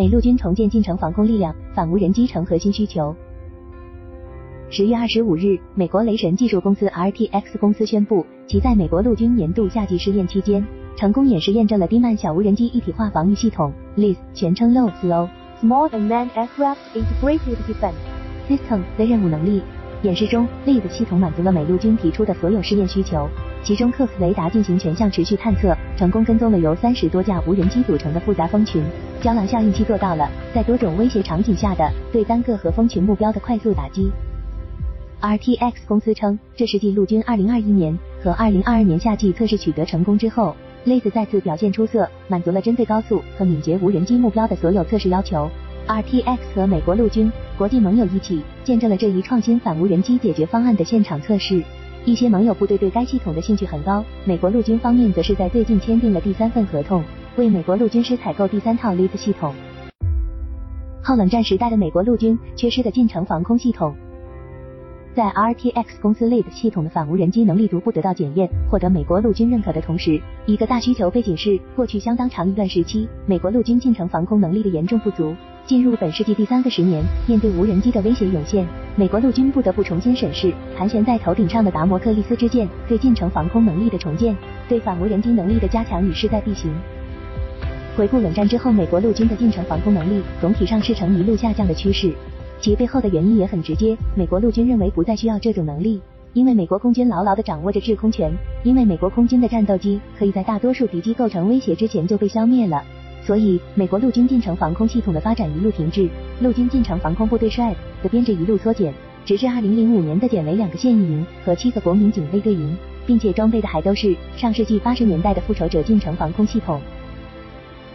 美陆军重建进程防空力量，反无人机成核心需求。十月二十五日，美国雷神技术公司 RTX 公司宣布，其在美国陆军年度夏季试验期间，成功演示验证了低慢小无人机一体化防御系统 LEAS，全称 Low-Slow-Small Unmanned Aircraft Integrated Defense System 的任务能力。演示中，LEAS 系统满足了美陆军提出的所有试验需求，其中 COX 雷达进行全向持续探测，成功跟踪了由三十多架无人机组成的复杂蜂群。胶囊效应器做到了在多种威胁场景下的对单个和蜂群目标的快速打击。RTX 公司称，这是继陆军2021年和2022年夏季测试取得成功之后 les 再次表现出色，满足了针对高速和敏捷无人机目标的所有测试要求。RTX 和美国陆军、国际盟友一起见证了这一创新反无人机解决方案的现场测试。一些盟友部队对该系统的兴趣很高，美国陆军方面则是在最近签订了第三份合同，为美国陆军师采购第三套 LEAS 系统。后冷战时代的美国陆军缺失的近程防空系统。在 RTX 公司 LEAS 系统的反无人机能力逐步得到检验，获得美国陆军认可的同时，一个大需求背景是，过去相当长一段时期，美国陆军近程防空能力的严重不足。进入本世纪第三个十年，面对无人机的威胁涌现，美国陆军不得不重新审视盘旋在头顶上的达摩克利斯之剑对近程防空能力的重建，对反无人机能力的加强与势在必行。回顾冷战之后，美国陆军的近程防空能力总体上是呈一路下降的趋势。其背后的原因也很直接，美国陆军认为不再需要这种能力，因为美国空军牢牢地掌握着制空权，因为美国空军的战斗机可以在大多数敌机构成威胁之前就被消灭了，所以美国陆军近程防空系统的发展一路停滞，陆军近程防空部队率的编制一路缩减，直至二零零五年的减为两个现役营和七个国民警卫队营，并且装备的还都是上世纪八十年代的复仇者近程防空系统。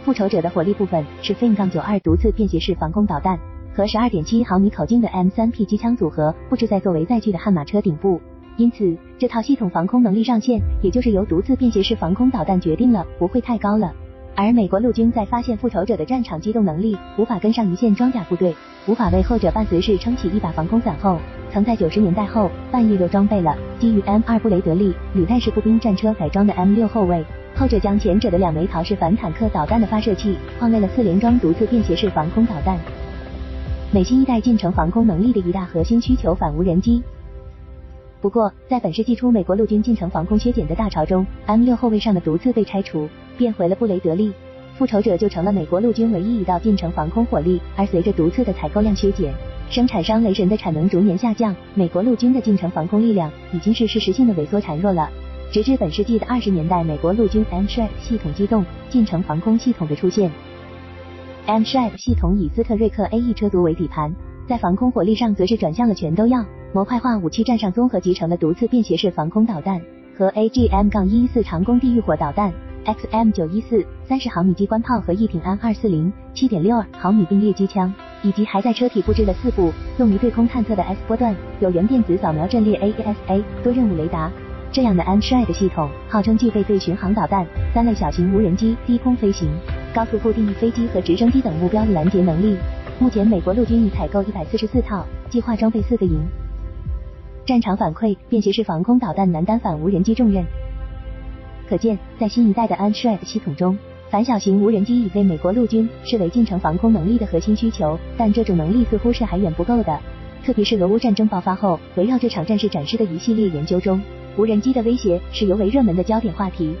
复仇者的火力部分是 fin 杠92独自便携式防空导弹。和十二点七毫米口径的 M3P 机枪组合布置在作为载具的悍马车顶部，因此这套系统防空能力上限，也就是由独自便携式防空导弹决定了，不会太高了。而美国陆军在发现复仇者的战场机动能力无法跟上一线装甲部队，无法为后者伴随式撑起一把防空伞后，曾在九十年代后半夜又装备了基于 M2 布雷德利履带式步兵战车改装的 M6 后卫，后者将前者的两枚陶式反坦克导弹的发射器换为了四连装独自便携式防空导弹。美新一代近程防空能力的一大核心需求反无人机。不过，在本世纪初美国陆军近程防空削减的大潮中，M6 后卫上的独自被拆除，变回了布雷德利，复仇者就成了美国陆军唯一一道近程防空火力。而随着独自的采购量削减，生产商雷神的产能逐年下降，美国陆军的近程防空力量已经是事实性的萎缩孱弱了。直至本世纪的二十年代，美国陆军 M Shadow 系统机动近程防空系统的出现。M Shadow 系统以斯特瑞克 A E 车族为底盘，在防空火力上则是转向了全都要模块化武器站上综合集成的独自便携式防空导弹和 A G M 杠一四长弓地狱火导弹，X M 九一四三十毫米机关炮和一挺 M 二四零七点六二毫米并列机枪，以及还在车体布置了四部用于对空探测的 S 波段有源电子扫描阵列 A E S A 多任务雷达。这样的 M Shadow 系统号称具备对巡航导弹、三类小型无人机、低空飞行。高速固定翼飞机和直升机等目标的拦截能力。目前，美国陆军已采购一百四十四套，计划装备四个营。战场反馈：便携式防空导弹难担反无人机重任。可见，在新一代的 Anshred 系统中，反小型无人机已被美国陆军视为近程防空能力的核心需求。但这种能力似乎是还远不够的。特别是俄乌战争爆发后，围绕这场战事展示的一系列研究中，无人机的威胁是尤为热门的焦点话题。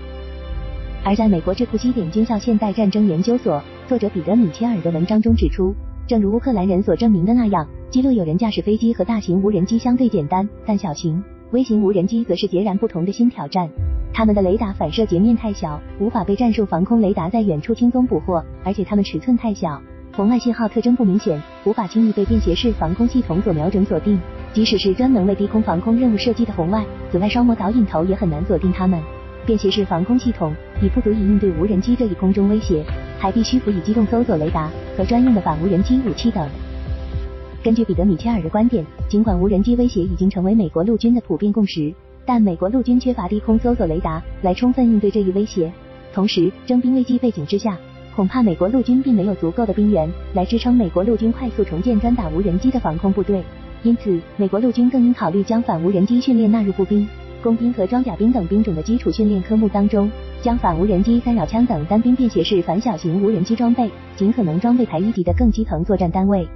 而在美国智库西点军校现代战争研究所作者彼得米切尔的文章中指出，正如乌克兰人所证明的那样，击落有人驾驶飞机和大型无人机相对简单，但小型微型无人机则是截然不同的新挑战。它们的雷达反射截面太小，无法被战术防空雷达在远处轻松捕获，而且它们尺寸太小，红外信号特征不明显，无法轻易被便携式防空系统所瞄准锁定。即使是专门为低空防空任务设计的红外、紫外双模导引头，也很难锁定它们。便携式防空系统已不足以应对无人机这一空中威胁，还必须辅以机动搜索雷达和专用的反无人机武器等。根据彼得米切尔的观点，尽管无人机威胁已经成为美国陆军的普遍共识，但美国陆军缺乏低空搜索雷达来充分应对这一威胁。同时，征兵危机背景之下，恐怕美国陆军并没有足够的兵员来支撑美国陆军快速重建专打无人机的防空部队。因此，美国陆军更应考虑将反无人机训练纳入步兵。工兵和装甲兵等兵种的基础训练科目当中，将反无人机、干扰枪等单兵便携式反小型无人机装备，尽可能装备台一级的更基层作战单位。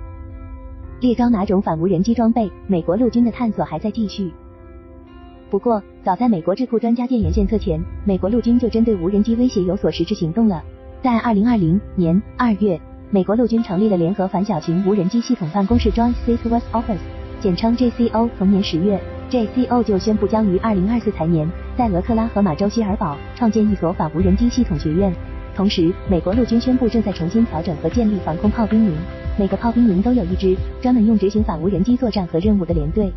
列装哪种反无人机装备？美国陆军的探索还在继续。不过，早在美国智库专家建言献策前，美国陆军就针对无人机威胁有所实质行动了。在二零二零年二月，美国陆军成立了联合反小型无人机系统办公室 （Joint System Office），简称 JCO。同年十月，JCO 就宣布将于二零二四财年在俄克拉荷马州希尔堡创建一所反无人机系统学院。同时，美国陆军宣布正在重新调整和建立防空炮兵营。每个炮兵营都有一支专门用执行反无人机作战和任务的连队。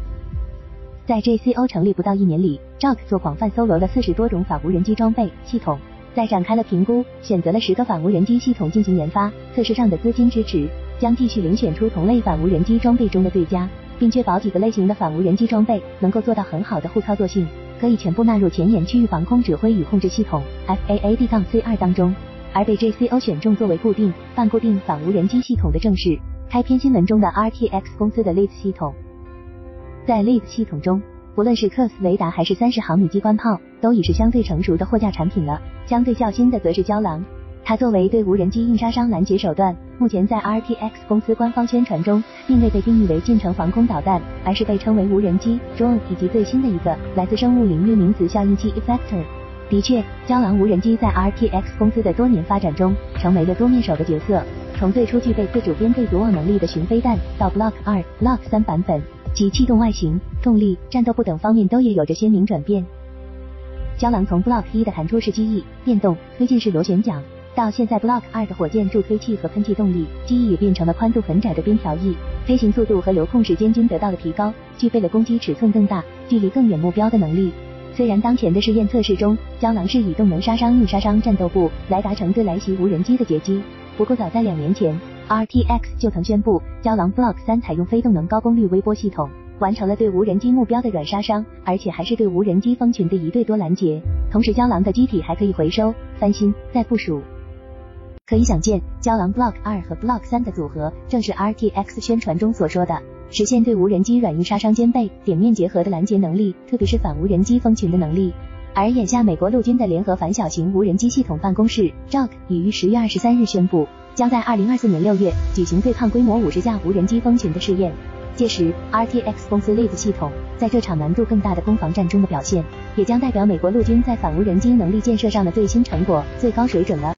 在 JCO 成立不到一年里，Jock 做广泛搜罗了四十多种反无人机装备系统，在展开了评估，选择了十个反无人机系统进行研发测试上的资金支持，将继续遴选出同类反无人机装备中的最佳，并确保几个类型的反无人机装备能够做到很好的互操作性，可以全部纳入前沿区域防空指挥与控制系统 FAAD-C2 当中。而被 JCO 选中作为固定、半固定反无人机系统的正是开篇新闻中的 RTX 公司的 l e a d 系统。在 l e a d 系统中，不论是 CUS 雷达还是三十毫米机关炮，都已是相对成熟的货架产品了。相对较新的则是胶囊，它作为对无人机硬杀伤拦截手段，目前在 RTX 公司官方宣传中，并未被定义为近程防空导弹，而是被称为无人机 drone 以及最新的一个来自生物领域名词效应器 effector。的确，胶囊无人机在 RTX 公司的多年发展中，成为了多面手的角色。从最初具备自主编队组网能力的巡飞弹，到 Block 二、Block 三版本，其气动外形、动力、战斗部等方面都也有着鲜明转变。胶囊从 Block 一的弹出式机翼、电动推进式螺旋桨，到现在 Block 二的火箭助推器和喷气动力，机翼也变成了宽度很窄的边条翼，飞行速度和流控时间均得到了提高，具备了攻击尺寸更大、距离更远目标的能力。虽然当前的试验测试中，胶囊是以动能杀伤硬杀伤战斗部来达成对来袭无人机的截击，不过早在两年前，RTX 就曾宣布，胶囊 Block 三采用非动能高功率微波系统，完成了对无人机目标的软杀伤，而且还是对无人机蜂群的一对多拦截。同时，胶囊的机体还可以回收、翻新、再部署。可以想见，胶囊 Block 二和 Block 三的组合，正是 RTX 宣传中所说的。实现对无人机软硬杀伤兼备、点面结合的拦截能力，特别是反无人机蜂群的能力。而眼下，美国陆军的联合反小型无人机系统办公室 JOC 已于十月二十三日宣布，将在二零二四年六月举行对抗规模五十架无人机蜂群的试验。届时，RTX 公司 Lead 系统在这场难度更大的攻防战中的表现，也将代表美国陆军在反无人机能力建设上的最新成果、最高水准了。